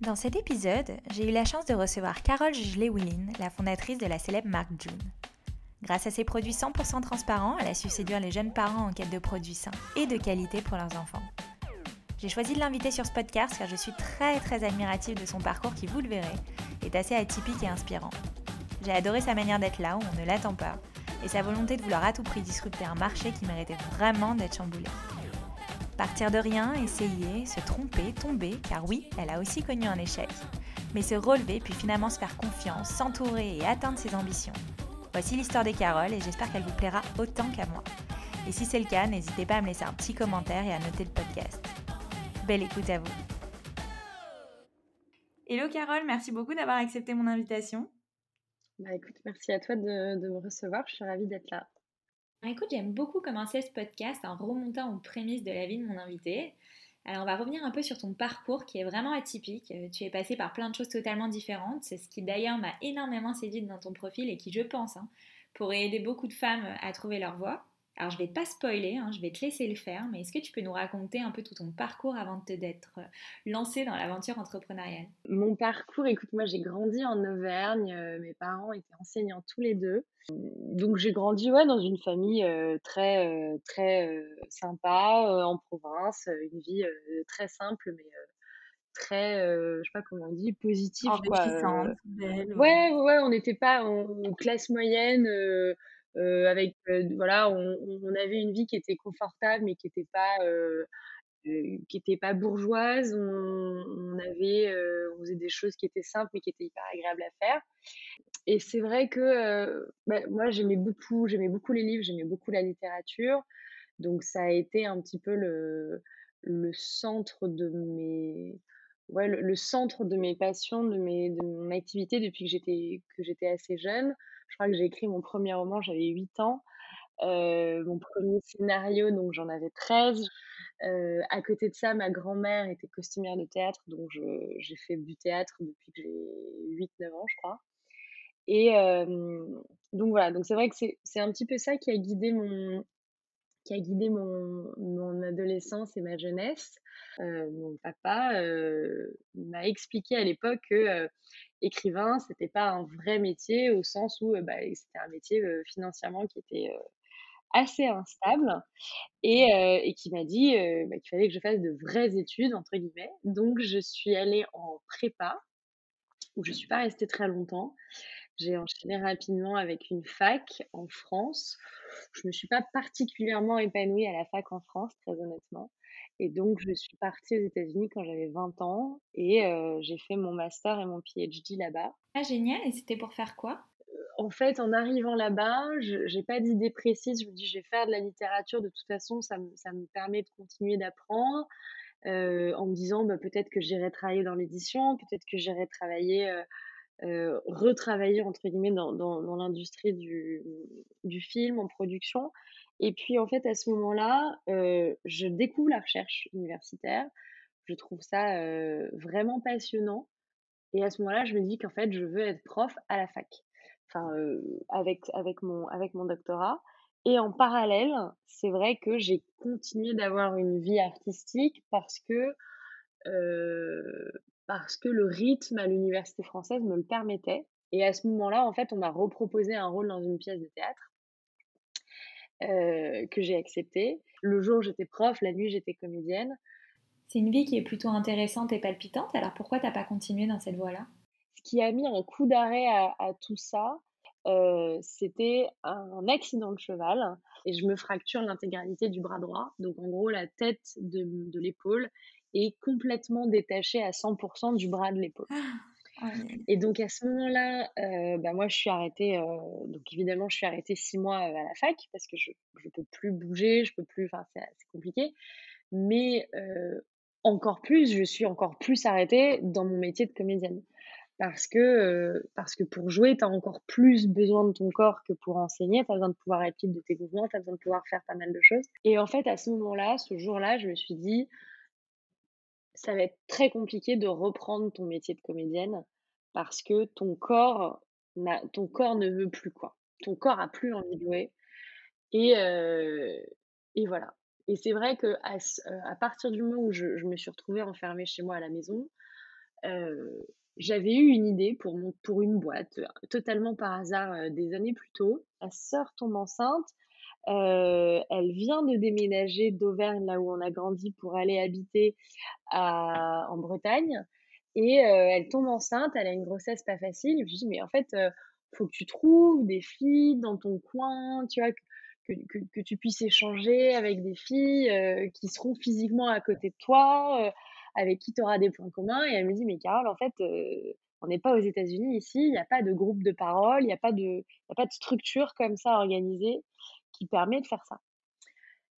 Dans cet épisode, j'ai eu la chance de recevoir Carole Gigelet-Willin, la fondatrice de la célèbre marque June. Grâce à ses produits 100% transparents, elle a su séduire les jeunes parents en quête de produits sains et de qualité pour leurs enfants. J'ai choisi de l'inviter sur ce podcast car je suis très très admirative de son parcours qui, vous le verrez, est assez atypique et inspirant. J'ai adoré sa manière d'être là où on ne l'attend pas et sa volonté de vouloir à tout prix disrupter un marché qui méritait vraiment d'être chamboulé. Partir de rien, essayer, se tromper, tomber, car oui, elle a aussi connu un échec, mais se relever puis finalement se faire confiance, s'entourer et atteindre ses ambitions. Voici l'histoire des Caroles et j'espère qu'elle vous plaira autant qu'à moi. Et si c'est le cas, n'hésitez pas à me laisser un petit commentaire et à noter le podcast. Belle écoute à vous. Hello Carole, merci beaucoup d'avoir accepté mon invitation. Bah écoute, merci à toi de, de me recevoir, je suis ravie d'être là. Écoute, j'aime beaucoup commencer ce podcast en remontant aux prémices de la vie de mon invité. Alors on va revenir un peu sur ton parcours qui est vraiment atypique. Euh, tu es passé par plein de choses totalement différentes. C'est ce qui d'ailleurs m'a énormément séduite dans ton profil et qui, je pense, hein, pourrait aider beaucoup de femmes à trouver leur voie. Alors je vais pas spoiler, hein, je vais te laisser le faire, mais est-ce que tu peux nous raconter un peu tout ton parcours avant d'être euh, lancée dans l'aventure entrepreneuriale? Mon parcours, écoute, moi j'ai grandi en Auvergne, euh, mes parents étaient enseignants tous les deux. Donc j'ai grandi ouais, dans une famille euh, très, très sympa, en province, une vie très simple, mais très, je sais pas comment on dit, positive. Quoi, belle, ouais, ouais, on n'était pas en classe moyenne euh, avec voilà, on, avait une vie qui était confortable mais qui n'était pas euh, qui était pas bourgeoise. On, on avait, on faisait des choses qui étaient simples mais qui étaient hyper agréables à faire. Et c'est vrai que bah, moi j'aimais beaucoup, j'aimais beaucoup les livres, j'aimais beaucoup la littérature. Donc ça a été un petit peu le, le centre de mes ouais, le, centre de mes passions, de, mes, de mon activité depuis que j'étais que j'étais assez jeune. Je crois que j'ai écrit mon premier roman, j'avais 8 ans. Euh, mon premier scénario, donc j'en avais 13. Euh, à côté de ça, ma grand-mère était costumière de théâtre, donc j'ai fait du théâtre depuis que j'ai 8-9 ans, je crois. Et euh, donc voilà, donc c'est vrai que c'est un petit peu ça qui a guidé mon, qui a guidé mon, adolescence et ma jeunesse. Euh, mon papa euh, m'a expliqué à l'époque que euh, écrivain, c'était pas un vrai métier au sens où bah, c'était un métier financièrement qui était assez instable et, qui m'a dit bah, qu'il fallait que je fasse de vraies études entre guillemets. Donc je suis allée en prépa où je suis pas restée très longtemps. J'ai enchaîné rapidement avec une fac en France. Je me suis pas particulièrement épanouie à la fac en France, très honnêtement. Et donc, je suis partie aux États-Unis quand j'avais 20 ans et euh, j'ai fait mon master et mon PhD là-bas. Ah, génial! Et c'était pour faire quoi? En fait, en arrivant là-bas, je n'ai pas d'idée précise. Je me dis, je vais faire de la littérature. De toute façon, ça, me, ça me permet de continuer d'apprendre. Euh, en me disant, bah, peut-être que j'irai travailler dans l'édition, peut-être que j'irai travailler euh, retravailler entre guillemets dans, dans, l'industrie du, du, film en production. Et puis en fait à ce moment-là, euh, je découvre la recherche universitaire. Je trouve ça euh, vraiment passionnant. Et à ce moment-là, je me dis qu'en fait, je veux être prof à la fac. Enfin, euh, avec, avec, mon, avec mon doctorat. Et en parallèle, c'est vrai que j'ai continué d'avoir une vie artistique parce que euh, parce que le rythme à l'université française me le permettait. Et à ce moment-là, en fait, on m'a reproposé un rôle dans une pièce de théâtre euh, que j'ai accepté. Le jour, j'étais prof, la nuit, j'étais comédienne. C'est une vie qui est plutôt intéressante et palpitante. Alors pourquoi t'as pas continué dans cette voie-là? Ce qui a mis un coup d'arrêt à, tout ça, euh, c'était un accident de cheval et je me fracture l'intégralité du bras droit. Donc en gros, la tête de, de l'épaule est complètement détaché à 100% du bras de l'épaule. Et donc à ce moment-là, euh, bah moi je suis arrêtée, euh, donc évidemment je suis arrêtée six mois euh, à la fac parce que je ne peux plus bouger, je peux plus, enfin c'est compliqué. Mais encore plus, je suis encore plus arrêtée dans mon métier de comédienne. Parce que, parce que pour jouer, tu as encore plus besoin de ton corps que pour enseigner. Tu as besoin de pouvoir être libre de tes mouvements, tu as besoin de pouvoir faire pas mal de choses. Et en fait, à ce moment-là, ce jour-là, je me suis dit, ça va être très compliqué de reprendre ton métier de comédienne parce que ton corps, ne veut plus quoi. Ton corps a plus envie de jouer. Et, et voilà. Et c'est vrai que partir du moment où je, me suis retrouvée enfermée chez moi à la maison, j'avais eu une idée pour une boîte, totalement par hasard des années plus tôt. Ma sœur tombe enceinte. Elle vient de déménager d'Auvergne, là où on a grandi, pour aller habiter en Bretagne. Et elle tombe enceinte, elle a une grossesse pas facile. Je dis, mais en fait, faut que tu trouves des filles dans ton coin, tu vois, que, tu puisses échanger avec des filles euh, qui seront physiquement à côté de toi, euh, avec qui tu auras des points communs. Et elle me dit, mais Carole, en fait, euh, on n'est pas aux États-Unis ici, il n'y a pas de groupe de parole, il n'y a pas de structure comme ça organisée qui permet de faire ça.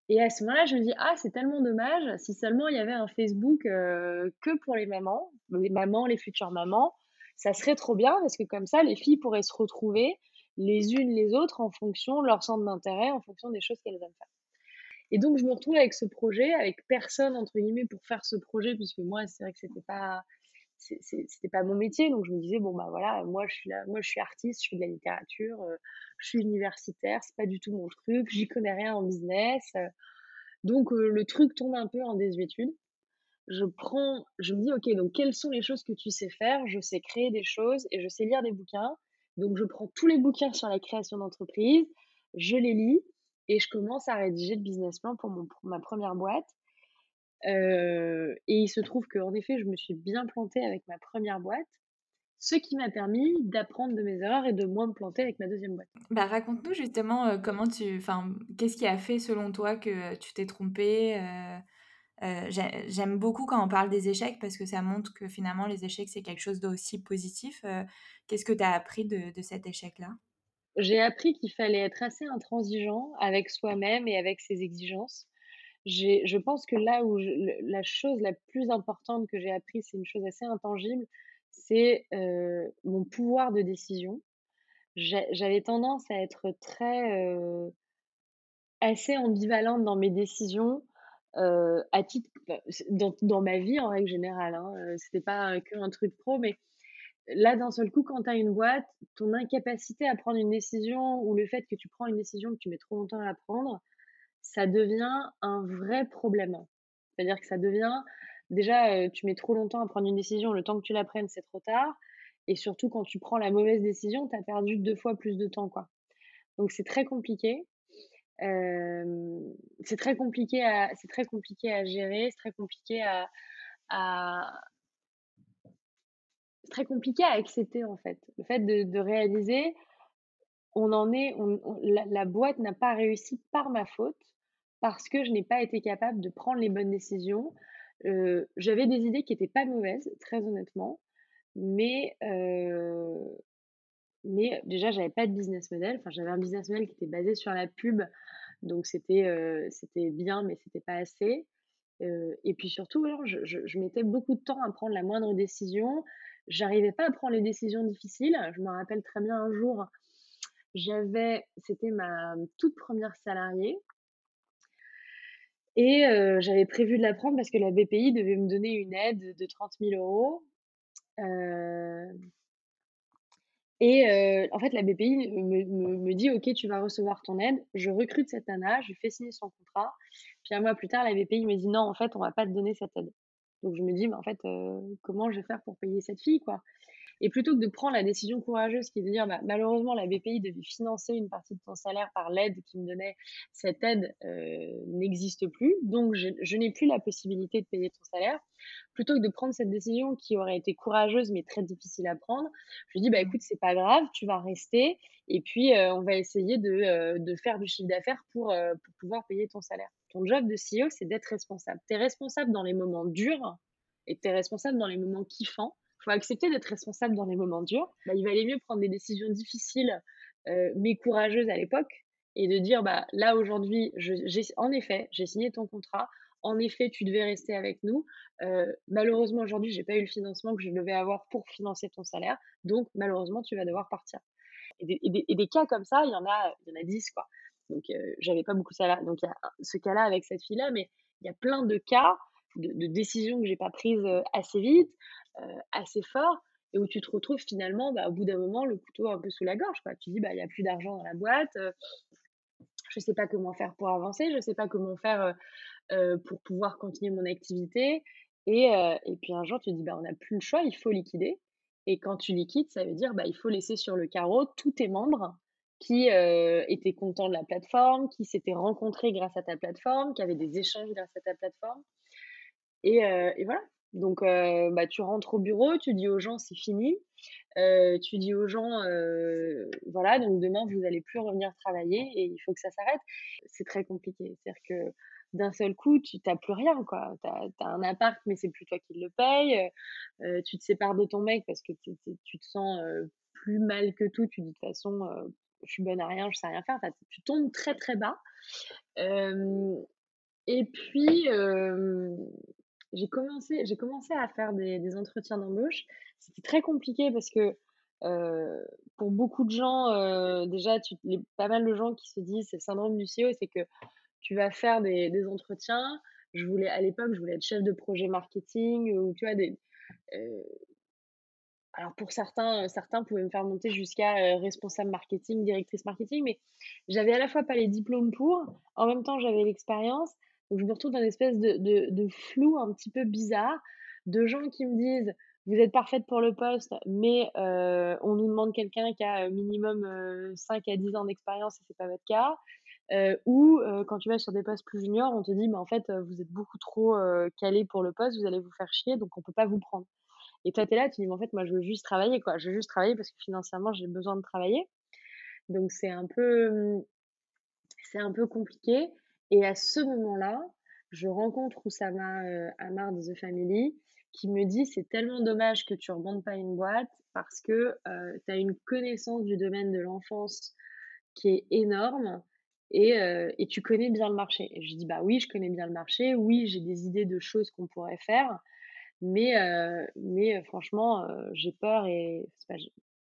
Et à ce moment-là, je me dis, ah, c'est tellement dommage, si seulement il y avait un Facebook que pour les mamans, les mamans, les futures mamans, ça serait trop bien parce que comme ça, les filles pourraient se retrouver les unes les autres en fonction de leur centre d'intérêt, en fonction des choses qu'elles aiment faire. Et donc, je me retrouve avec ce projet, avec personne, entre guillemets, pour faire ce projet, puisque moi, c'est vrai que c'était pas, c'était pas mon métier. Donc, je me disais, bon, bah voilà, moi, je suis là, moi, je suis artiste, je fais de la littérature, euh, je suis universitaire, c'est pas du tout mon truc, j'y connais rien en business. Euh. donc, euh, le truc tombe un peu en désuétude. Je prends, je me dis, ok, donc, quelles sont les choses que tu sais faire? Je sais créer des choses et je sais lire des bouquins. Donc, je prends tous les bouquins sur la création d'entreprise, je les lis et je commence à rédiger le business plan pour, mon, ma première boîte. Euh, et il se trouve qu'en effet, je me suis bien plantée avec ma première boîte, ce qui m'a permis d'apprendre de mes erreurs et de moins me planter avec ma deuxième boîte. Bah, raconte-nous justement euh, comment tu, enfin, qu'est-ce qui a fait selon toi que tu t'es trompée euh, j'aime beaucoup quand on parle des échecs parce que ça montre que finalement les échecs c'est quelque chose d'aussi positif. Qu'est-ce que tu as appris de, cet échec-là? J'ai appris qu'il fallait être assez intransigeant avec soi-même et avec ses exigences. Je pense que là où la chose la plus importante que j'ai appris, c'est une chose assez intangible, c'est euh, mon pouvoir de décision. J'avais tendance à être très assez ambivalente dans mes décisions euh, bah, dans, ma vie en règle générale, hein, euh, c'était pas que un truc pro, mais là d'un seul coup, quand tu as une boîte, ton incapacité à prendre une décision ou le fait que tu prends une décision que tu mets trop longtemps à prendre, ça devient un vrai problème. C'est-à-dire que ça devient, déjà, euh, tu mets trop longtemps à prendre une décision, le temps que tu la prennes, c'est trop tard. Et surtout, quand tu prends la mauvaise décision, tu as perdu deux fois plus de temps. quoi. Donc c'est très compliqué c'est très compliqué à c'est très compliqué à gérer, c'est très compliqué à, très compliqué à accepter en fait. Le fait de, réaliser, on en est, la, boîte n'a pas réussi par ma faute parce que je n'ai pas été capable de prendre les bonnes décisions. Euh, J'avais des idées qui n'étaient pas mauvaises, très honnêtement, mais euh, mais déjà j'avais pas de business model. Enfin, j'avais un business model qui était basé sur la pub donc c'était euh, bien, mais c'était pas assez. Euh, et puis surtout, je, je, mettais beaucoup de temps à prendre la moindre décision. J'arrivais pas à prendre les décisions difficiles. Je me rappelle très bien un jour, j'avais, c'était ma toute première salariée. Et j'avais prévu de la prendre parce que la BPI devait me donner une aide de 30 000 euros. Et en fait, la BPI me, dit Ok, tu vas recevoir ton aide. Je recrute cette nana, je fais signer son contrat. Puis un mois plus tard, la BPI me dit Non, en fait, on va pas te donner cette aide. Donc je me dis Mais en fait, comment je vais faire pour payer cette fille quoi? Et plutôt que de prendre la décision courageuse qui est de dire, bah, malheureusement, la BPI devait financer une partie de ton salaire par l'aide qui me donnait, cette aide euh, n'existe plus, donc je, n'ai plus la possibilité de payer ton salaire. Plutôt que de prendre cette décision qui aurait été courageuse mais très difficile à prendre, je dis, bah écoute, c'est pas grave, tu vas rester et puis euh, on va essayer de, euh, de faire du chiffre d'affaires pour, pour pouvoir payer ton salaire. Ton job de CEO, c'est d'être responsable. Tu es responsable dans les moments durs et tu es responsable dans les moments kiffants faut accepter d'être responsable dans les moments durs. Bah, il valait mieux prendre des décisions difficiles, euh, mais courageuses à l'époque, et de dire, bah, là aujourd'hui, en effet, j'ai signé ton contrat. en effet, tu devais rester avec nous. malheureusement, aujourd'hui, j'ai pas eu le financement que je devais avoir pour financer ton salaire. Donc, malheureusement, tu vas devoir partir. Et des, cas comme ça, il y en a, il y en a 10, quoi. Donc, j'avais pas beaucoup de salaire. Donc, il y a ce cas-là avec cette fille-là, mais il y a plein de cas de, décisions que j'ai pas prises assez vite, assez fort, et où tu te retrouves finalement, bah, au bout d'un moment, le couteau un peu sous la gorge. Tu dis, bah, il n'y a plus d'argent dans la boîte, je ne sais pas comment faire pour avancer, je ne sais pas comment faire pour pouvoir continuer mon activité. Et, puis un jour, tu dis, bah, on n'a plus le choix, il faut liquider. Et quand tu liquides, ça veut dire bah, il faut laisser sur le carreau tous tes membres qui étaient contents de la plateforme, qui s'étaient rencontrés grâce à ta plateforme, qui avaient des échanges grâce à ta plateforme. Et voilà. Donc, bah, tu rentres au bureau, tu dis aux gens c'est fini. tu dis aux gens, voilà, donc demain vous n'allez plus revenir travailler et il faut que ça s'arrête. C'est très compliqué. C'est-à-dire que d'un seul coup, tu n'as plus rien. Tu as, un appart, mais c'est plus toi qui le paye. tu te sépares de ton mec parce que tu te sens plus mal que tout. Tu dis de toute façon, je suis bonne à rien, je sais rien faire. tu tombes très, très bas. et puis, j'ai commencé, j'ai commencé à faire des, entretiens d'embauche. C'était très compliqué parce que pour beaucoup de gens, déjà, tu, les, pas mal de gens qui se disent c'est le syndrome du CEO, c'est que tu vas faire des, entretiens. Je voulais, à l'époque, je voulais être chef de projet marketing ou tu vois, des. alors pour certains, certains pouvaient me faire monter jusqu'à responsable marketing, directrice marketing, mais j'avais à la fois pas les diplômes pour, en même temps j'avais l'expérience, donc je me retrouve dans une espèce de, flou un petit peu bizarre, de gens qui me disent vous êtes parfaite pour le poste, mais on nous demande quelqu'un qui a minimum 5 à 10 ans d'expérience et c'est pas votre cas. Euh, ou quand tu vas sur des postes plus juniors, on te dit, mais en fait, vous êtes beaucoup trop calé pour le poste, vous allez vous faire chier, donc on peut pas vous prendre. Et toi, tu es là, tu dis, mais en fait, moi, je veux juste travailler, quoi. Je veux juste travailler parce que financièrement, j'ai besoin de travailler. Donc, c'est un c'est un peu compliqué. Et à ce moment-là, je rencontre Oussama euh, Amar de The Family qui me dit c'est tellement dommage que tu ne remontes pas une boîte parce que tu as une connaissance du domaine de l'enfance qui est énorme euh, et, tu connais bien le marché. Et je dis, bah oui, je connais bien le marché, oui, j'ai des idées de choses qu'on pourrait faire, mais, euh, mais euh, franchement, j'ai peur et.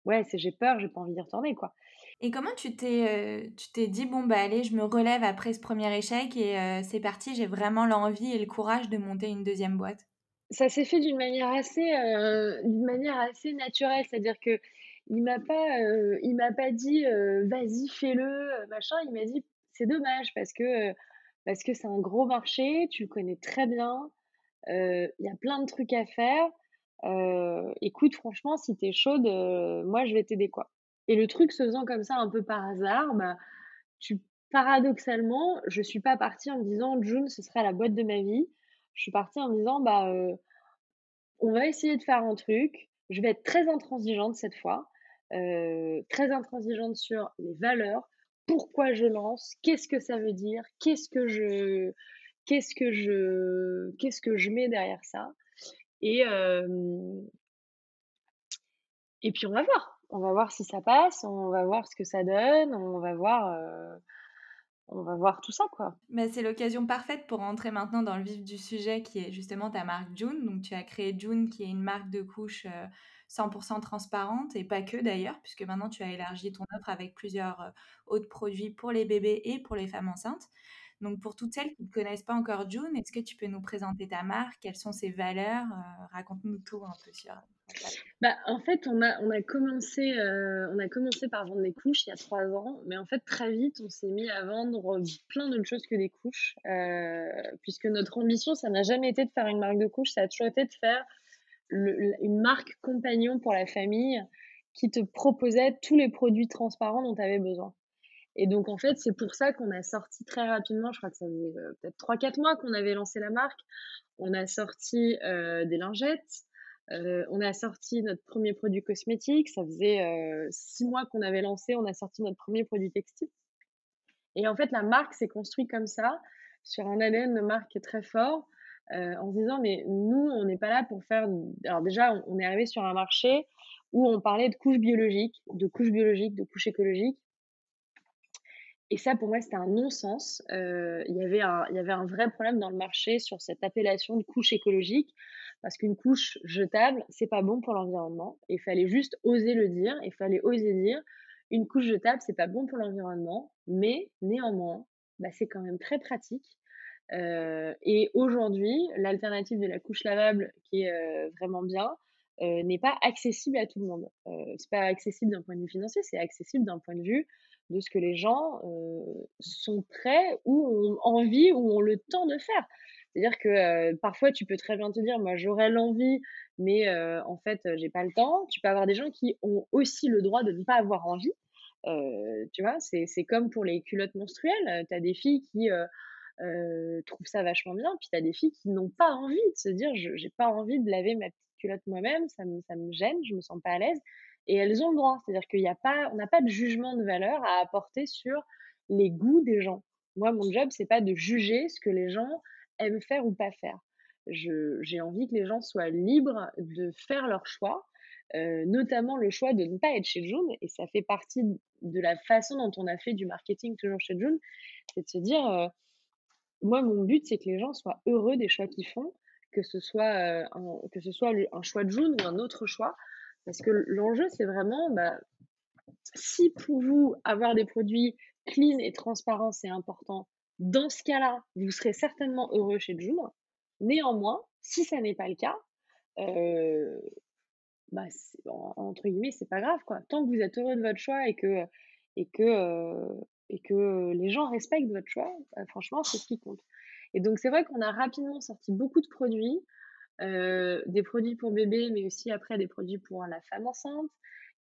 Ouais, c'est j'ai peur, j'ai pas envie d'y retourner, quoi. Et comment tu t'es, tu t'es dit, bon, bah allez, je me relève après ce premier échec et c'est parti, j'ai vraiment l'envie et le courage de monter une deuxième boîte? Ça s'est fait d'une manière assez, d'une manière assez naturelle, c'est-à-dire que il m'a pas, il m'a pas dit, vas-y, fais-le, machin, il m'a dit, c'est dommage parce que parce que c'est un gros marché, tu le connais très bien, il y a plein de trucs à faire. écoute, franchement, si tu es chaude, moi je vais t'aider quoi. Et le truc se faisant comme ça un peu par hasard, bah, paradoxalement, je suis pas partie en me disant June, ce sera la boîte de ma vie. Je suis partie en me disant bah on va essayer de faire un truc. Je vais être très intransigeante cette fois, très intransigeante sur les valeurs, pourquoi je lance, qu'est-ce que ça veut dire, qu'est-ce que je, mets derrière ça? Et, et puis on va voir. On va voir si ça passe, on va voir ce que ça donne, on va voir, on va voir tout ça quoi. Mais c'est l'occasion parfaite pour rentrer maintenant dans le vif du sujet qui est justement ta marque June. Donc tu as créé June qui est une marque de couches 100% transparente et pas que d'ailleurs, puisque maintenant tu as élargi ton offre avec plusieurs euh, autres produits pour les bébés et pour les femmes enceintes. Donc pour toutes celles qui ne connaissent pas encore June, est-ce que tu peux nous présenter ta marque? Quelles sont ses valeurs? Euh, Raconte-nous tout un peu sur. Bah, en fait, on a, on, a commencé, euh, on a commencé par vendre des couches il y a trois ans, mais en fait, très vite, on s'est mis à vendre plein d'autres choses que des couches, puisque notre ambition, ça n'a jamais été de faire une marque de couches, ça a toujours été de faire une marque compagnon pour la famille qui te proposait tous les produits transparents dont tu avais besoin. Et donc, en fait, c'est pour ça qu'on a sorti très rapidement, je crois que ça faisait euh, peut-être 3-4 mois qu'on avait lancé la marque. On a sorti euh, des lingettes, euh, on a sorti notre premier produit cosmétique. Ça faisait 6 mois qu'on avait lancé, on a sorti notre premier produit textile. Et en fait, la marque s'est construite comme ça, sur un ADN de marque très fort. Euh, en se disant, mais nous, on n'est pas là pour faire. Alors, déjà, on, est arrivé sur un marché où on parlait de couches biologiques, de couches biologiques, de couches écologiques. Et ça, pour moi, c'était un non-sens. il y avait un il y avait un vrai problème dans le marché sur cette appellation de couche écologique parce qu'une couche jetable, c'est pas bon pour l'environnement. Il fallait juste oser le dire. Il fallait oser dire une couche jetable, c'est pas bon pour l'environnement, mais néanmoins, bah, c'est quand même très pratique. Euh, et aujourd'hui, l'alternative de la couche lavable, qui est euh, vraiment bien, euh, n'est pas accessible à tout le monde. Euh, c'est pas accessible d'un point de vue financier, c'est accessible d'un point de vue de ce que les gens sont prêts ou ont envie ou ont le temps de faire. C'est-à-dire que parfois, tu peux très bien te dire, moi, j'aurais l'envie, mais en fait, j'ai pas le temps. Tu peux avoir des gens qui ont aussi le droit de ne pas avoir envie. tu vois, c'est comme pour les culottes menstruelles. Tu as des filles qui trouvent ça vachement bien, puis tu as des filles qui n'ont pas envie de se dire, j'ai pas envie de laver ma petite culotte moi-même, ça me, ça me gêne, je me sens pas à l'aise. Et elles ont le droit. C'est-à-dire qu'il n'y a pas, on n'a pas de jugement de valeur à apporter sur les goûts des gens. Moi, mon job, c'est pas de juger ce que les gens aiment faire ou pas faire. J'ai envie que les gens soient libres de faire leur choix, euh, notamment le choix de ne pas être chez June, et ça fait partie de la façon dont on a fait du marketing toujours chez June, c'est de se dire, euh, moi mon but c'est que les gens soient heureux des choix qu'ils font, que ce soit, euh, un, que ce soit un choix de June ou un autre choix, parce que l'enjeu c'est vraiment, bah, si pour vous avoir des produits clean et transparents c'est important, dans ce cas-là, vous serez certainement heureux chez Joom. Néanmoins, si ça n'est pas le cas, euh, bah, entre guillemets, c'est pas grave quoi. Tant que vous êtes heureux de votre choix et que et que euh, et que les gens respectent votre choix, bah, franchement, c'est ce qui compte. Et donc c'est vrai qu'on a rapidement sorti beaucoup de produits, euh, des produits pour bébé, mais aussi après des produits pour la femme enceinte.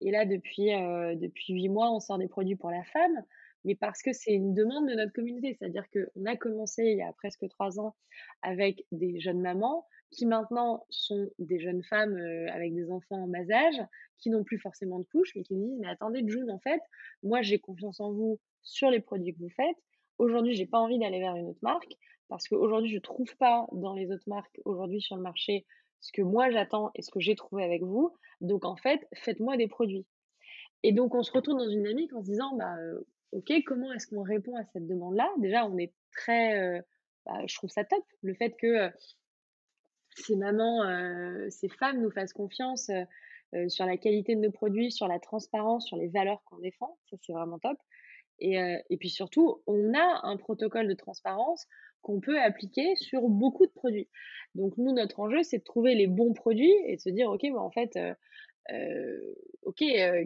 Et là, depuis depuis huit mois, on sort des produits pour la femme mais parce que c'est une demande de notre communauté. C'est-à-dire qu'on a commencé il y a presque trois ans avec des jeunes mamans qui maintenant sont des jeunes femmes euh, avec des enfants en bas âge, qui n'ont plus forcément de couches, mais qui disent Mais attendez, June, en fait, moi j'ai confiance en vous sur les produits que vous faites. Aujourd'hui, j'ai pas envie d'aller vers une autre marque parce qu'aujourd'hui, je trouve pas dans les autres marques aujourd'hui sur le marché ce que moi j'attends et ce que j'ai trouvé avec vous. Donc en fait, faites-moi des produits. Et donc on se retrouve dans une dynamique en se disant bah OK, comment est-ce qu'on répond à cette demande-là? Déjà, on est très, bah, je trouve ça top, le fait que ces mamans, ces femmes nous fassent confiance sur la qualité de nos produits, sur la transparence, sur les valeurs qu'on défend. Ça, c'est vraiment top. Et, puis surtout, on a un protocole de transparence qu'on peut appliquer sur beaucoup de produits. Donc nous, notre enjeu, c'est de trouver les bons produits et de se dire, OK, bah, en fait, ok,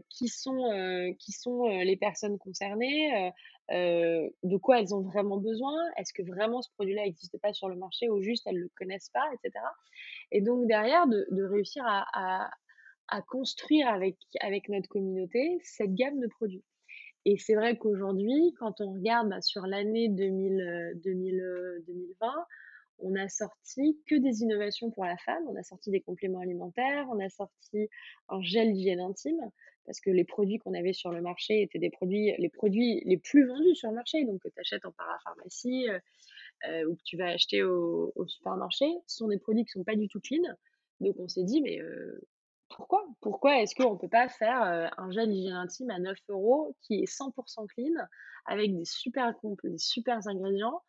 qui sont, qui sont les personnes concernées, de quoi elles ont vraiment besoin, est-ce que vraiment ce produit-là n'existe pas sur le marché ou juste elles ne le connaissent pas, etc. Et donc derrière, de, réussir à, construire avec notre communauté cette gamme de produits. Et c'est vrai qu'aujourd'hui, quand on regarde bah, sur l'année 2000, 2020, on a sorti que des innovations pour la femme. On a sorti des compléments alimentaires, on a sorti un gel d'hygiène intime parce que les produits qu'on avait sur le marché étaient des produits, les produits les plus vendus sur le marché, donc que tu achètes en parapharmacie euh, euh, ou que tu vas acheter au, supermarché, sont des produits qui sont pas du tout clean. Donc on s'est dit, mais euh, pourquoi? Pourquoi est-ce qu'on ne peut pas faire un gel d'hygiène intime à 9 euros qui est 100% clean avec des super, des super ingrédients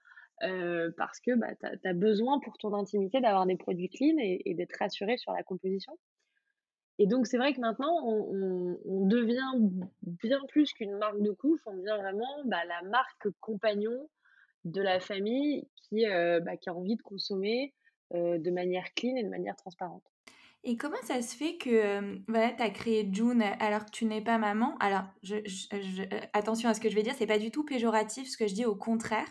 euh, parce que bah, tu as, besoin pour ton intimité d'avoir des produits clean et, d'être rassuré sur la composition? Et donc, c'est vrai que maintenant, on, devient bien plus qu'une marque de couche, on devient vraiment bah, la marque compagnon de la famille qui, euh, bah, a envie de consommer euh, de manière clean et de manière transparente. Et comment ça se fait que voilà, tu as créé June alors que tu n'es pas maman? Alors, je, attention à ce que je vais dire, c'est pas du tout péjoratif ce que je dis, au contraire.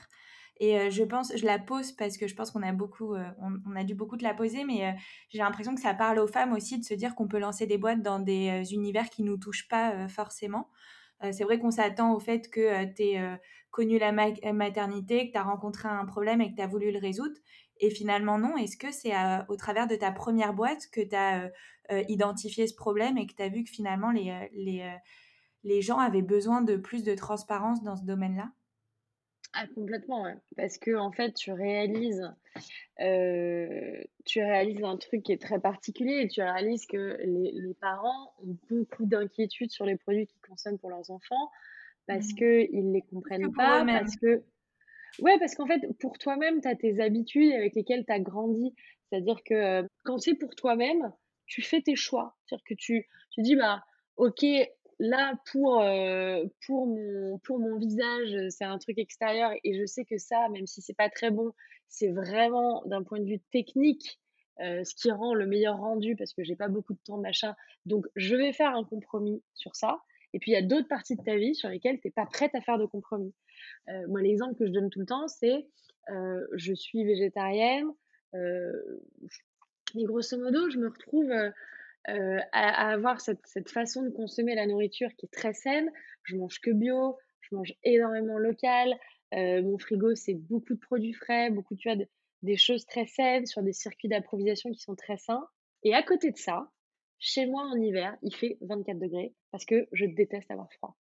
Et je pense, je la pose parce que je pense qu'on a beaucoup, on, a dû beaucoup te la poser, mais j'ai l'impression que ça parle aux femmes aussi de se dire qu'on peut lancer des boîtes dans des univers qui nous touchent pas forcément. c'est vrai qu'on s'attend au fait que tu aies connu la maternité, que tu as rencontré un problème et que tu as voulu le résoudre. Et finalement, non. Est-ce que c'est au travers de ta première boîte que tu as identifié ce problème et que tu as vu que finalement les, les, les gens avaient besoin de plus de transparence dans ce domaine-là? Ah, complètement, ouais. Parce que en fait, tu réalises, euh, tu réalises un truc qui est très particulier et tu réalises que les, les parents ont beaucoup d'inquiétudes sur les produits qu'ils consomment pour leurs enfants parce mmh. qu'ils ne les comprennent pas, parce que... Ouais, parce qu'en fait, pour toi-même, tu as tes habitudes avec lesquelles tu as grandi. C'est-à-dire que euh, quand c'est pour toi-même, tu fais tes choix. C'est-à-dire que tu, tu dis, bah, ok, là, pour, euh, pour, mon, pour mon visage, c'est un truc extérieur et je sais que ça, même si c'est pas très bon, c'est vraiment d'un point de vue technique euh, ce qui rend le meilleur rendu parce que j'ai pas beaucoup de temps, machin. Donc, je vais faire un compromis sur ça. Et puis, il y a d'autres parties de ta vie sur lesquelles tu n'es pas prête à faire de compromis. Euh, moi, l'exemple que je donne tout le temps, c'est euh, je suis végétarienne. et grosso modo, je me retrouve à, avoir cette, façon de consommer la nourriture qui est très saine. Je mange que bio, je mange énormément local. mon frigo, c'est beaucoup de produits frais, beaucoup de, choses très saines, sur des circuits d'approvisionnement qui sont très sains. Et à côté de ça, chez moi en hiver, il fait 24 degrés parce que je déteste avoir froid.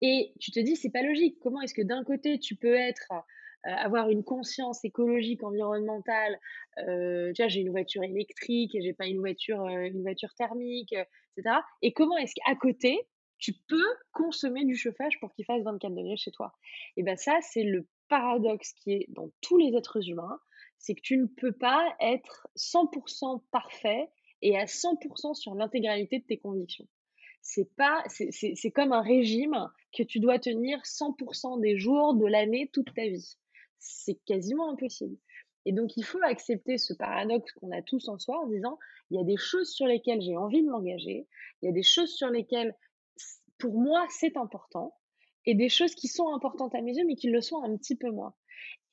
Et tu te dis, c'est pas logique. Comment est-ce que d'un côté, tu peux être, euh, avoir une conscience écologique, environnementale, euh, tu vois, j'ai une voiture électrique et j'ai pas une voiture, euh, une voiture thermique, etc. Et comment est-ce qu'à côté, tu peux consommer du chauffage pour qu'il fasse 24 degrés chez toi? Et bien ça, c'est le paradoxe qui est dans tous les êtres humains c'est que tu ne peux pas être 100% parfait et à 100% sur l'intégralité de tes convictions. C'est pas, c'est comme un régime que tu dois tenir 100% des jours de l'année toute ta vie. C'est quasiment impossible. Et donc, il faut accepter ce paradoxe qu'on a tous en soi en disant, il y a des choses sur lesquelles j'ai envie de m'engager, il y a des choses sur lesquelles, pour moi, c'est important, et des choses qui sont importantes à mes yeux, mais qui le sont un petit peu moins.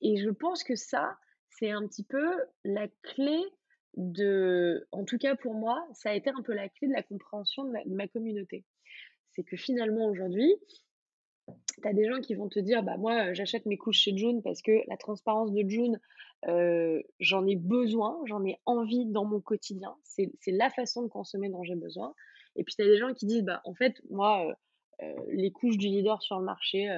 Et je pense que ça, c'est un petit peu la clé de, en tout cas pour moi, ça a été un peu la clé de la compréhension de ma, communauté. C'est que finalement aujourd'hui, tu as des gens qui vont te dire, bah moi j'achète mes couches chez June parce que la transparence de June, euh, j'en ai besoin, j'en ai envie dans mon quotidien. C'est la façon de consommer dont j'ai besoin. Et puis tu as des gens qui disent, bah en fait, moi, euh, euh, les couches du leader sur le marché,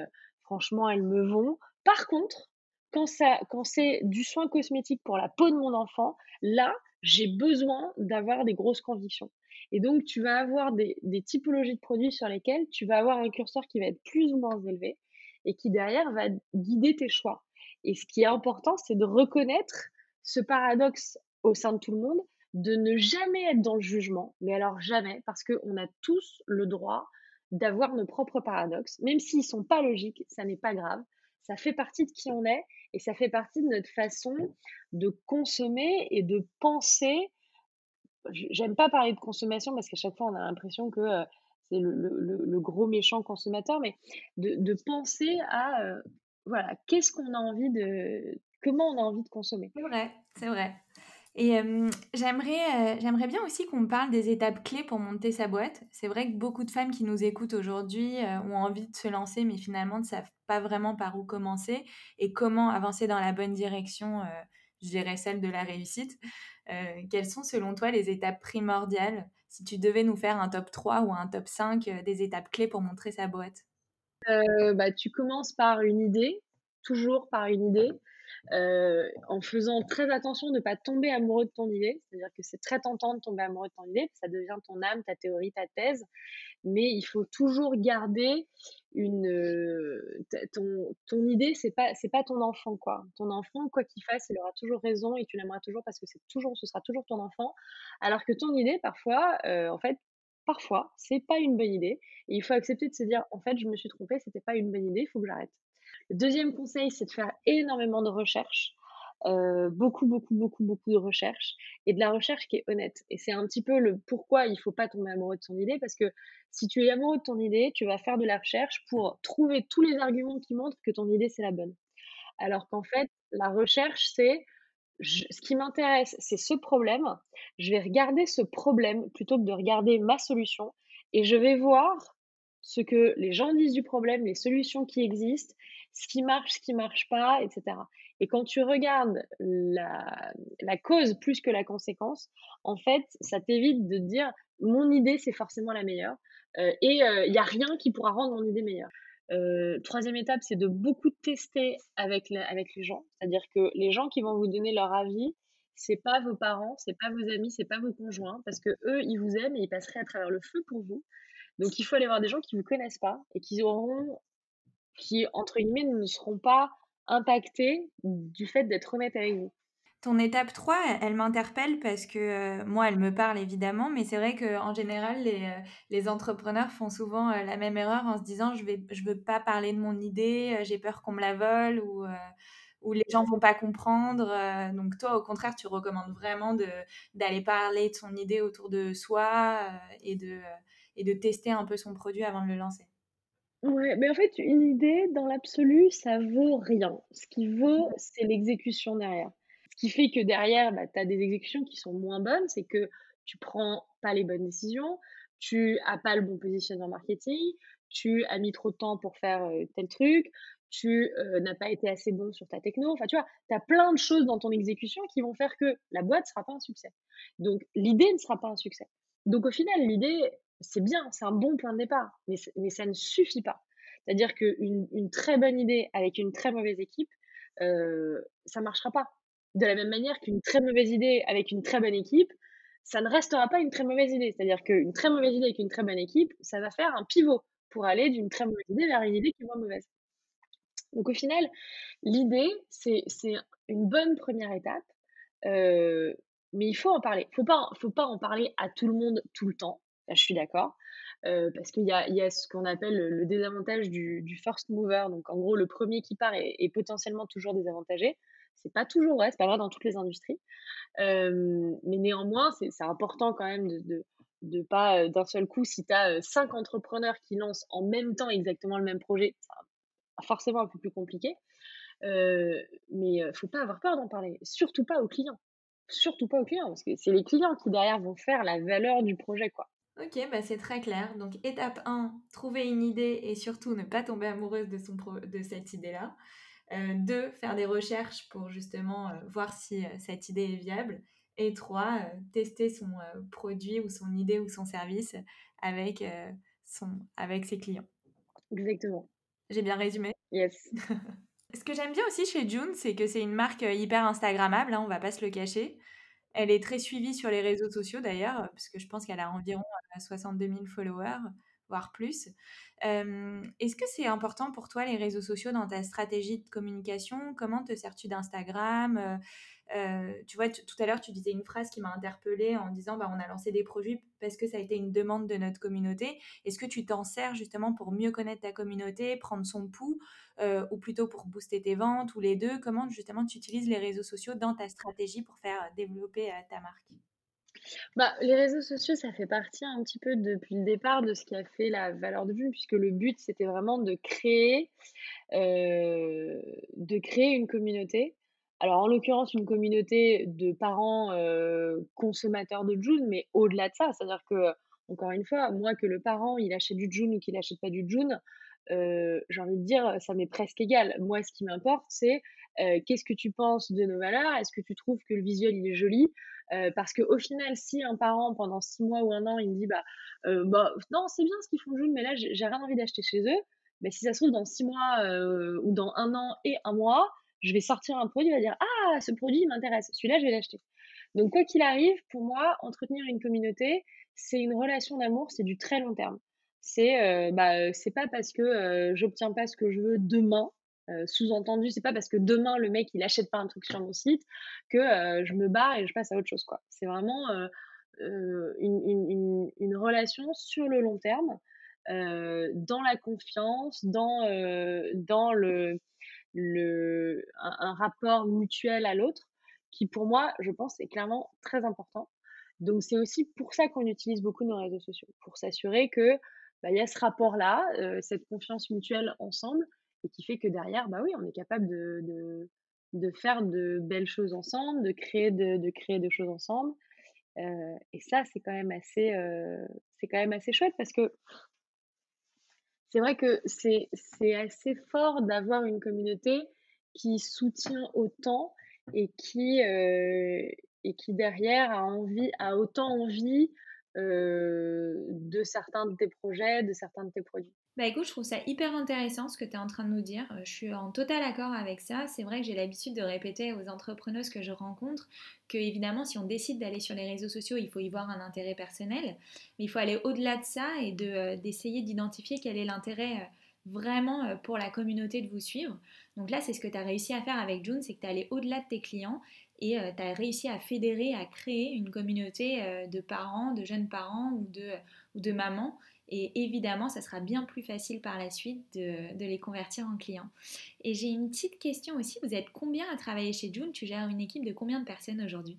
franchement, elles me vont. Par contre, quand, ça, quand c'est du soin cosmétique pour la peau de mon enfant, là, j'ai besoin d'avoir des grosses convictions. Et donc, tu vas avoir des, typologies de produits sur lesquels tu vas avoir un curseur qui va être plus ou moins élevé et qui derrière va guider tes choix. Et ce qui est important, c'est de reconnaître ce paradoxe au sein de tout le monde, de ne jamais être dans le jugement, mais alors jamais, parce qu'on a tous le droit d'avoir nos propres paradoxes, même s'ils ne sont pas logiques, ça n'est pas grave ça fait partie de qui on est et ça fait partie de notre façon de consommer et de penser. J'aime pas parler de consommation parce qu'à chaque fois on a l'impression que euh, c'est le, gros méchant consommateur, mais de, penser à euh, voilà qu'est-ce qu'on a envie de, comment on a envie de consommer. C'est vrai, c'est vrai. Et j'aimerais, j'aimerais bien aussi qu'on parle des étapes clés pour monter sa boîte. C'est vrai que beaucoup de femmes qui nous écoutent aujourd'hui ont envie de se lancer, mais finalement ne savent pas vraiment par où commencer et comment avancer dans la bonne direction, je dirais celle de la réussite. quelles sont selon toi les étapes primordiales? Si tu devais nous faire un top 3 ou un top 5 des étapes clés pour montrer sa boîte bah, Tu commences par une idée, toujours par une idée. Euh, en faisant très attention de ne pas tomber amoureux de ton idée. C'est-à-dire que c'est très tentant de tomber amoureux de ton idée, ça devient ton âme, ta théorie, ta thèse, mais il faut toujours garder une euh, ton, ton idée, c'est pas c'est pas ton enfant quoi. Ton enfant, quoi qu'il fasse, il aura toujours raison et tu l'aimeras toujours parce que c'est toujours ce sera toujours ton enfant. Alors que ton idée, parfois, euh, en fait, parfois, c'est pas une bonne idée. Et il faut accepter de se dire, en fait, je me suis trompée, c'était pas une bonne idée, il faut que j'arrête. Le deuxième conseil, c'est de faire énormément de recherches. Euh, beaucoup, beaucoup, beaucoup, beaucoup de recherches et de la recherche qui est honnête. Et c'est un petit peu le pourquoi il faut pas tomber amoureux de son idée parce que si tu es amoureux de ton idée, tu vas faire de la recherche pour trouver tous les arguments qui montrent que ton idée c'est la bonne. Alors qu'en fait, la recherche c'est ce qui m'intéresse, c'est ce problème. Je vais regarder ce problème plutôt que de regarder ma solution et je vais voir ce que les gens disent du problème, les solutions qui existent ce qui marche, ce qui marche pas, etc. Et quand tu regardes la, cause plus que la conséquence, en fait, ça t'évite de dire mon idée c'est forcément la meilleure euh, et il euh, n'y a rien qui pourra rendre mon idée meilleure. Euh, troisième étape, c'est de beaucoup tester avec, avec les gens. C'est-à-dire que les gens qui vont vous donner leur avis, c'est pas vos parents, c'est pas vos amis, c'est pas vos conjoints, parce que eux, ils vous aiment et ils passeraient à travers le feu pour vous. Donc il faut aller voir des gens qui vous connaissent pas et qui auront qui, entre guillemets, ne seront pas impactés du fait d'être honnête avec vous. Ton étape 3, elle, m'interpelle parce que euh, moi, elle me parle évidemment, mais c'est vrai qu'en général, les, euh, les, entrepreneurs font souvent euh, la même erreur en se disant je ne je veux pas parler de mon idée, j'ai peur qu'on me la vole ou, ou les gens vont pas comprendre. donc toi, au contraire, tu recommandes vraiment d'aller parler de son idée autour de soi et, de, et de tester un peu son produit avant de le lancer. Ouais, mais en fait, une idée, dans l'absolu, ça vaut rien. Ce qui vaut, c'est l'exécution derrière. Ce qui fait que derrière, bah, tu as des exécutions qui sont moins bonnes, c'est que tu prends pas les bonnes décisions, tu as pas le bon positionnement marketing, tu as mis trop de temps pour faire tel truc, tu n'as pas été assez bon sur ta techno. Enfin, tu vois, tu as plein de choses dans ton exécution qui vont faire que la boîte ne sera pas un succès. Donc, l'idée ne sera pas un succès. Donc, au final, l'idée, c'est bien, c'est un bon point de départ, mais, ça ne suffit pas. C'est-à-dire qu'une une très bonne idée avec une très mauvaise équipe, euh, ça ne marchera pas. De la même manière qu'une très mauvaise idée avec une très bonne équipe, ça ne restera pas une très mauvaise idée. C'est-à-dire qu'une très mauvaise idée avec une très bonne équipe, ça va faire un pivot pour aller d'une très mauvaise idée vers une idée qui est moins mauvaise. Donc au final, l'idée, c'est une bonne première étape, euh, mais il faut en parler. Il ne faut pas en parler à tout le monde tout le temps je suis d'accord. Parce qu'il y a, y a, ce qu'on appelle le, désavantage du, first mover. Donc, en gros, le premier qui part est, potentiellement toujours désavantagé. C'est pas toujours vrai, c'est pas vrai dans toutes les industries. Mais néanmoins, c'est important quand même de, de, pas d'un seul coup, si tu as cinq entrepreneurs qui lancent en même temps exactement le même projet, c'est forcément un peu plus compliqué. Euh, mais faut pas avoir peur d'en parler, surtout pas aux clients. Surtout pas aux clients, parce que c'est les clients qui derrière vont faire la valeur du projet, quoi. Ok, bah c'est très clair. Donc étape 1, trouver une idée et surtout ne pas tomber amoureuse de, son de cette idée-là. 2, euh, faire des recherches pour justement euh, voir si euh, cette idée est viable. Et 3, tester son produit ou son idée ou son service avec, son, avec ses clients. Exactement. J'ai bien résumé? Yes. Ce que j'aime bien aussi chez June, c'est que c'est une marque hyper Instagrammable, hein, on va pas se le cacher. Elle est très suivie sur les réseaux sociaux d'ailleurs, parce que je pense qu'elle a environ 62 000 followers, voire plus. Est-ce que c'est important pour toi les réseaux sociaux dans ta stratégie de communication? Comment te sers-tu d'Instagram? Euh, tu vois, tout à l'heure, tu disais une phrase qui m'a interpellée en disant bah, on a lancé des produits parce que ça a été une demande de notre communauté. Est-ce que tu t'en sers justement pour mieux connaître ta communauté, prendre son pouls, euh, ou plutôt pour booster tes ventes, ou les deux? Comment justement tu utilises les réseaux sociaux dans ta stratégie pour faire développer euh, ta marque? Bah, les réseaux sociaux, ça fait partie un petit peu depuis le départ de ce qui a fait la valeur de vue, puisque le but, c'était vraiment de créer, de créer une communauté alors, en l'occurrence, une communauté de parents consommateurs de June, mais au-delà de ça, c'est-à-dire que, encore une fois, moi, que le parent, il achète du June ou qu'il n'achète pas du June, j'ai envie de dire, ça m'est presque égal. Moi, ce qui m'importe, c'est qu'est-ce que tu penses de nos valeurs? Est-ce que tu trouves que le visuel, il est joli? Parce qu'au final, si un parent, pendant six mois ou un an, il me dit, bah, bah non, c'est bien ce qu'ils font June, mais là, j'ai rien envie d'acheter chez eux, mais si ça se trouve, dans six mois ou dans un an et un mois, je vais sortir un produit, il va dire Ah, ce produit m'intéresse, celui-là, je vais l'acheter. Donc, quoi qu'il arrive, pour moi, entretenir une communauté, c'est une relation d'amour, c'est du très long terme. C'est euh, bah, pas parce que euh, j'obtiens pas ce que je veux demain, euh, sous-entendu, c'est pas parce que demain le mec il achète pas un truc sur mon site que je me barre et je passe à autre chose. C'est vraiment une, une, une, relation sur le long terme, dans la confiance, dans, dans le, le, un, rapport mutuel à l'autre, qui pour moi, je pense, est clairement très important. Donc c'est aussi pour ça qu'on utilise beaucoup nos réseaux sociaux, pour s'assurer que bah, y a ce rapport-là, euh, cette confiance mutuelle ensemble, et qui fait que derrière, bah oui, on est capable de, de, de faire de belles choses ensemble, de créer de, de créer de choses ensemble. Euh, et ça, c'est quand même assez, euh, c'est quand même assez chouette parce que c'est vrai que c'est assez fort d'avoir une communauté qui soutient autant et qui, euh, derrière a autant envie euh, de certains de tes projets, de certains de tes produits. Bah écoute, je trouve ça hyper intéressant ce que tu es en train de nous dire. Euh, je suis en total accord avec ça. C'est vrai que j'ai l'habitude de répéter aux entrepreneuses que je rencontre que évidemment si on décide d'aller sur les réseaux sociaux, il faut y voir un intérêt personnel, mais il faut aller au-delà de ça et d'essayer d'identifier quel est l'intérêt vraiment pour la communauté de vous suivre. Donc là, c'est ce que tu as réussi à faire avec June, c'est que tu es allé au-delà de tes clients et tu as réussi à fédérer, à créer une communauté de parents, de jeunes parents ou de mamans et évidemment, ça sera bien plus facile par la suite de, les convertir en clients. Et j'ai une petite question aussi. Vous êtes combien à travailler chez June Tu gères une équipe de combien de personnes aujourd'hui?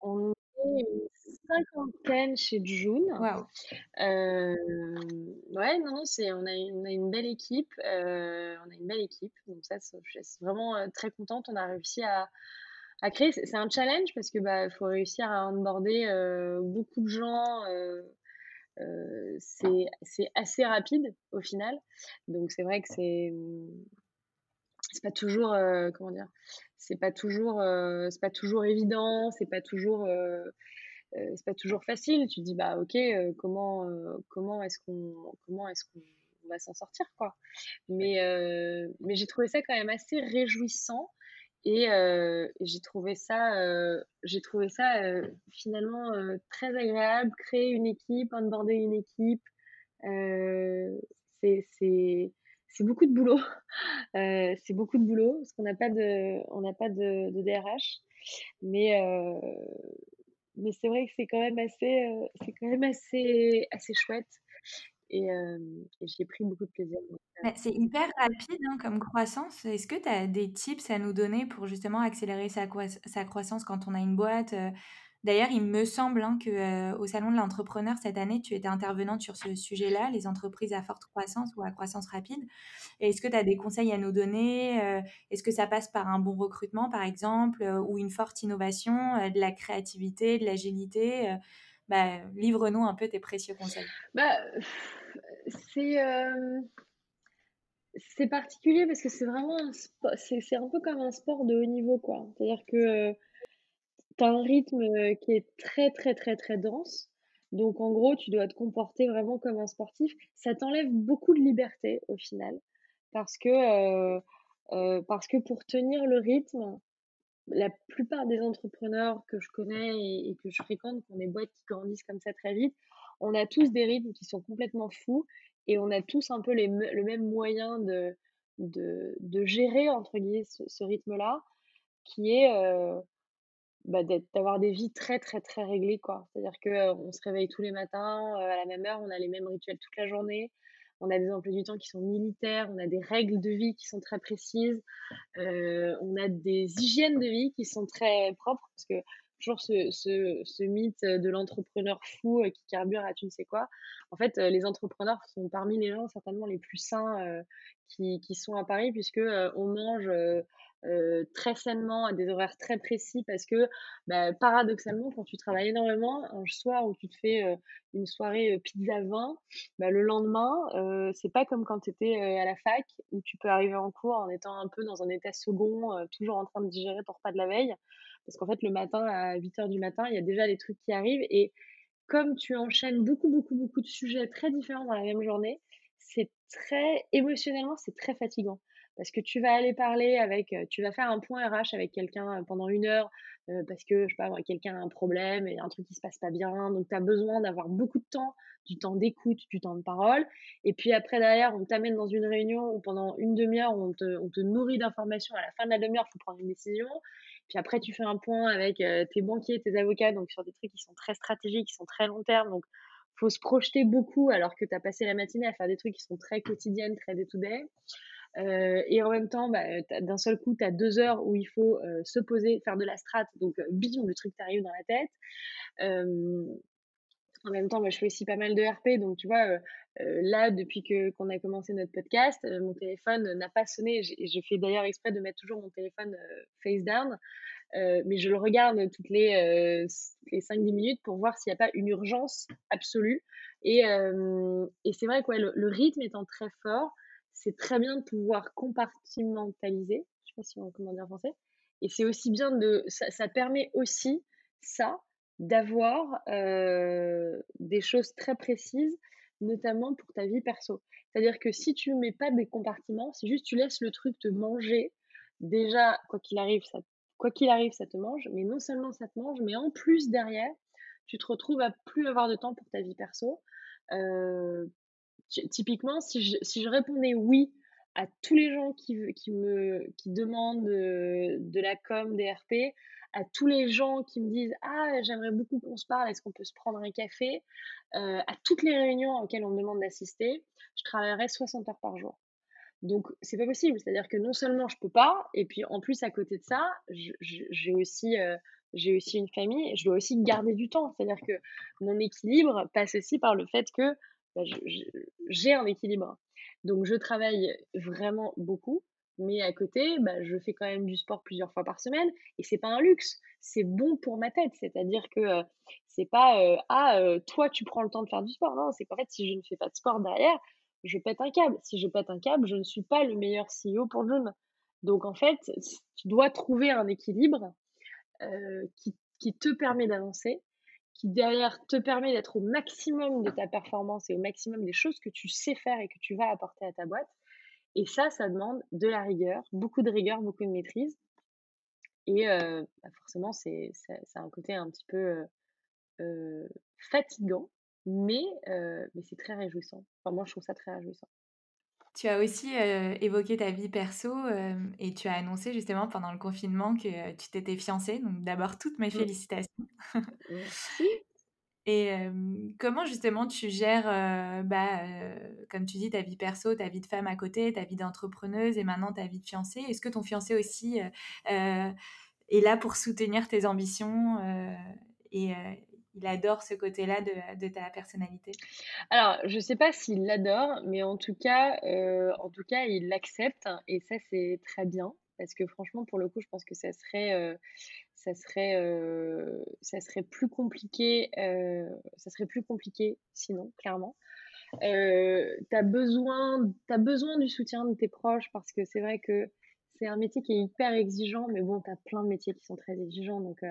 On est une cinquantaine chez June. Wow. Euh, ouais, non, non, c'est, on, a une, une belle équipe. Euh, on a une belle équipe. Donc ça, je suis vraiment euh, très contente. On a réussi à, à créer. C'est un challenge parce que bah, faut réussir à onboarder beaucoup de gens euh, c'est assez rapide au final. Donc c'est vrai que c'est c'est pas toujours euh, comment dire c'est pas toujours euh, c'est pas toujours évident c'est pas toujours c'est pas toujours facile. Tu te dis bah ok comment comment est-ce qu'on comment est-ce qu'on va s'en sortir quoi. Mais mais j'ai trouvé ça quand même assez réjouissant et euh, j'ai trouvé ça, euh, j'ai trouvé ça euh, finalement très agréable. Créer une équipe, onboarder une équipe, c'est c'est beaucoup de boulot. c'est beaucoup de boulot parce qu'on n'a pas de on n'a pas de, de, DRH, mais mais c'est vrai que c'est quand même assez c'est quand même assez assez chouette et, j'ai pris beaucoup de plaisir. Bah, c'est hyper rapide hein, comme croissance. Est-ce que tu as des tips à nous donner pour justement accélérer sa, sa croissance quand on a une boîte D'ailleurs, il me semble hein, que au Salon de l'entrepreneur cette année, tu étais intervenante sur ce sujet-là, les entreprises à forte croissance ou à croissance rapide. Est-ce que tu as des conseils à nous donner Est-ce que ça passe par un bon recrutement, par exemple, ou une forte innovation, de la créativité, de l'agilité bah, livre-nous un peu tes précieux conseils. Bah, c'est euh, c'est particulier parce que c'est vraiment c'est un peu comme un sport de haut niveau quoi. C'est-à-dire que euh, tu as un rythme euh, qui est très très très très dense. Donc en gros, tu dois te comporter vraiment comme un sportif. Ça t'enlève beaucoup de liberté au final parce que parce que pour tenir le rythme, la plupart des entrepreneurs que je connais et, que je fréquente, qui ont des boîtes qui grandissent comme ça très vite, on a tous des rythmes qui sont complètement fous et on a tous un peu le même moyen de, gérer, entre guillemets, ce, rythme-là, qui est euh, bah, d'avoir des vies très, très, très réglées. C'est-à-dire qu'on euh, on se réveille tous les matins euh, à la même heure, on a les mêmes rituels toute la journée on a des emplois du temps qui sont militaires, on a des règles de vie qui sont très précises, on a des hygiènes de vie qui sont très propres, toujours ce, ce, mythe de l'entrepreneur fou euh, qui carbure à tu ne sais quoi. En fait, euh, les entrepreneurs sont parmi les gens certainement les plus sains qui, qui, sont à Paris, puisque on mange euh, très sainement à des horaires très précis parce que bah, paradoxalement quand tu travailles énormément un soir où tu te fais euh, une soirée euh, pizza 20 bah, le lendemain c'est pas comme quand tu étais à la fac où tu peux arriver en cours en étant un peu dans un état second toujours en train de digérer ton repas de la veille parce qu'en fait le matin à 8 heures du matin il y a déjà les trucs qui arrivent et comme tu enchaînes beaucoup beaucoup beaucoup de sujets très différents dans la même journée c'est très émotionnellement c'est très fatigant parce que tu vas aller parler avec, tu vas faire un point RH avec quelqu'un pendant une heure parce que, je sais pas, quelqu'un a un problème et un truc qui se passe pas bien. Donc, tu as besoin d'avoir beaucoup de temps, du temps d'écoute, du temps de parole. Et puis après, derrière, on t'amène dans une réunion où pendant une demi-heure, on te nourrit d'informations. À la fin de la demi-heure, il faut prendre une décision. Puis après, tu fais un point avec tes banquiers, tes avocats, donc sur des trucs qui sont très stratégiques, qui sont très long terme. Donc, faut se projeter beaucoup alors que tu as passé la matinée à faire des trucs qui sont très quotidiennes, très day-to-day. Euh, et en même temps, bah, d'un seul coup, tu as deux heures où il faut euh, se poser, faire de la strat. Donc, euh, bim, le truc t'arrive dans la tête. en même temps, moi, je fais aussi pas mal de RP. Donc, tu vois, là, depuis que qu'on a commencé notre podcast, mon téléphone n'a pas sonné. Je fais d'ailleurs exprès de mettre toujours mon téléphone face down. mais je le regarde toutes les, les 5-10 minutes pour voir s'il n'y a pas une urgence absolue. Et, et c'est vrai que le, rythme étant très fort, c'est très bien de pouvoir compartimentaliser. Je sais pas si on comment dire en français. Et c'est aussi bien de, ça, permet aussi ça d'avoir euh, des choses très précises, notamment pour ta vie perso. C'est-à-dire que si tu mets pas des compartiments, si juste tu laisses le truc te manger, déjà quoi qu'il arrive, ça, quoi qu'il arrive, ça te mange. Mais non seulement ça te mange, mais en plus derrière, tu te retrouves à plus avoir de temps pour ta vie perso. Euh, typiquement, si je, si je répondais oui à tous les gens qui, me qui demandent de, la com, des RP, à tous les gens qui me disent Ah, j'aimerais beaucoup qu'on se parle, est-ce qu'on peut se prendre un café? À toutes les réunions auxquelles on me demande d'assister, je travaillerais 60 heures par jour. Donc, c'est pas possible. C'est-à-dire que non seulement je peux pas, et puis en plus, à côté de ça, j'ai aussi, j'ai aussi une famille, je dois aussi garder du temps. C'est-à-dire que mon équilibre passe aussi par le fait que bah, j'ai un équilibre. Donc, je travaille vraiment beaucoup, mais à côté, bah, je fais quand même du sport plusieurs fois par semaine, et c'est pas un luxe, c'est bon pour ma tête. C'est-à-dire que euh, c'est pas euh, ah euh, toi tu prends le temps de faire du sport. Non, c'est qu'en fait si je ne fais pas de sport derrière, je pète un câble. Si je pète un câble, je ne suis pas le meilleur CEO pour gym. Donc en fait, tu dois trouver un équilibre qui, qui te permet d'avancer, qui derrière te permet d'être au maximum de ta performance et au maximum des choses que tu sais faire et que tu vas apporter à ta boîte. Et ça, ça demande de la rigueur, beaucoup de rigueur, beaucoup de maîtrise. Et bah, forcément, c'est un côté un petit peu fatigant, mais, mais c'est très réjouissant. Enfin, moi, je trouve ça très réjouissant. Tu as aussi évoqué ta vie perso et tu as annoncé justement pendant le confinement que tu t'étais fiancée. Donc d'abord, toutes mes mmh. félicitations. Merci. Et comment justement tu gères, bah, comme tu dis, ta vie perso, ta vie de femme à côté, ta vie d'entrepreneuse et maintenant ta vie de fiancée? Est-ce que ton fiancé aussi est là pour soutenir tes ambitions et, il adore ce côté-là de, ta personnalité? Alors, je ne sais pas s'il l'adore, mais en tout cas, en tout cas, il l'accepte et ça c'est très bien parce que franchement, pour le coup, je pense que ça serait, ça serait, euh, ça serait plus compliqué, ça serait plus compliqué sinon, clairement. tu as besoin, as besoin du soutien de tes proches parce que c'est vrai que c'est un métier qui est hyper exigeant, mais bon, tu as plein de métiers qui sont très exigeants, donc.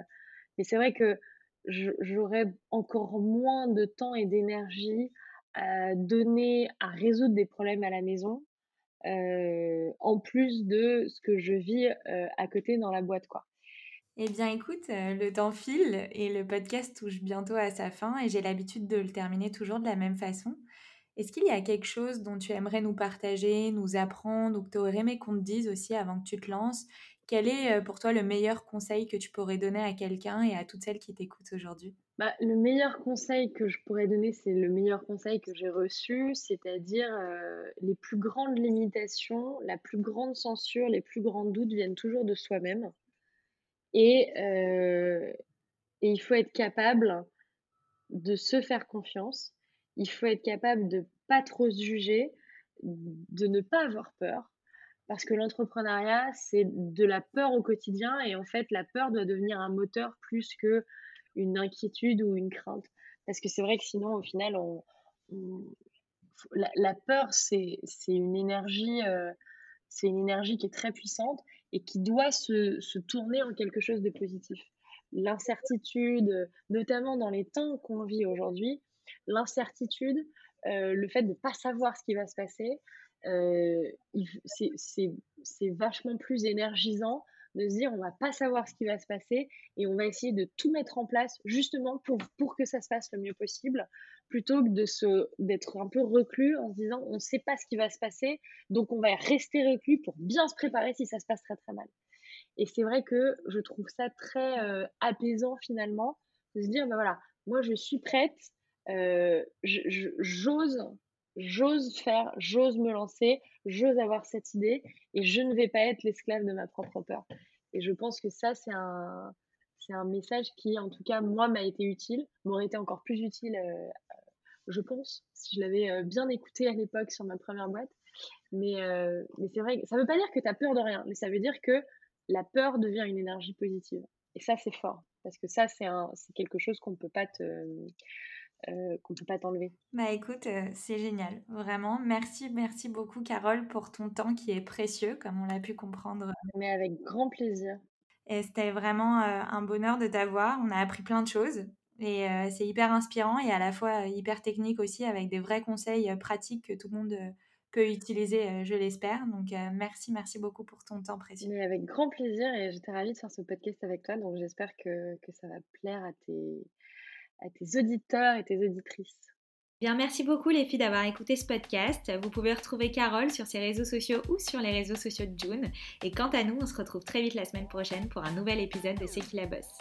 mais c'est vrai que j'aurais encore moins de temps et d'énergie à donner à résoudre des problèmes à la maison, euh, en plus de ce que je vis euh, à côté dans la boîte, quoi. Eh bien, écoute, euh, le temps file et le podcast touche bientôt à sa fin et j'ai l'habitude de le terminer toujours de la même façon. Est-ce qu'il y a quelque chose dont tu aimerais nous partager, nous apprendre ou que tu aurais aimé qu'on te dise aussi avant que tu te lances? Quel est pour toi le meilleur conseil que tu pourrais donner à quelqu'un et à toutes celles qui t'écoutent aujourd'hui? Bah, Le meilleur conseil que je pourrais donner, c'est le meilleur conseil que j'ai reçu, c'est-à-dire les plus grandes limitations, la plus grande censure, les plus grands doutes viennent toujours de soi-même. Et, et il faut être capable de se faire confiance. Il faut être capable de pas trop se juger, de ne pas avoir peur parce que l'entrepreneuriat, c'est de la peur au quotidien et en fait, la peur doit devenir un moteur plus que une inquiétude ou une crainte. Parce que c'est vrai que sinon, au final, la, peur, c'est une énergie, euh, c'est une énergie qui est très puissante et qui doit se, se tourner en quelque chose de positif. L'incertitude, notamment dans les temps qu'on vit aujourd'hui, l'incertitude, euh, le fait de ne pas savoir ce qui va se passer, euh, c'est vachement plus énergisant de se dire on va pas savoir ce qui va se passer et on va essayer de tout mettre en place justement pour, pour que ça se passe le mieux possible plutôt que de se d'être un peu reclus en se disant on ne sait pas ce qui va se passer donc on va rester reclus pour bien se préparer si ça se passe très très mal. Et c'est vrai que je trouve ça très euh, apaisant finalement de se dire ben voilà moi je suis prête euh, j'ose j'ose faire, j'ose me lancer, j'ose avoir cette idée et je ne vais pas être l'esclave de ma propre peur. Et je pense que ça, c'est un, c'est un message qui, en tout cas, moi, m'a été utile, m'aurait été encore plus utile, euh, je pense, si je l'avais euh, bien écouté à l'époque sur ma première boîte. Mais, euh, mais c'est vrai, ça ne veut pas dire que tu as peur de rien, mais ça veut dire que la peur devient une énergie positive. Et ça, c'est fort, parce que ça, c'est, c'est quelque chose qu'on ne peut pas te euh, qu'on ne peut pas t'enlever. Bah écoute, euh, c'est génial, vraiment. Merci, merci beaucoup Carole pour ton temps qui est précieux, comme on l'a pu comprendre. Mais avec grand plaisir. Et c'était vraiment euh, un bonheur de t'avoir. On a appris plein de choses et c'est hyper inspirant et à la fois hyper technique aussi avec des vrais conseils pratiques que tout le monde peut utiliser, je l'espère. Donc merci, merci beaucoup pour ton temps précieux. Mais avec grand plaisir et j'étais ravie de faire ce podcast avec toi. Donc j'espère que, que ça va plaire à tes à tes auditeurs et tes auditrices. Bien, merci beaucoup les filles d'avoir écouté ce podcast. Vous pouvez retrouver Carole sur ses réseaux sociaux ou sur les réseaux sociaux de June. Et quant à nous, on se retrouve très vite la semaine prochaine pour un nouvel épisode de C'est qui la bosse.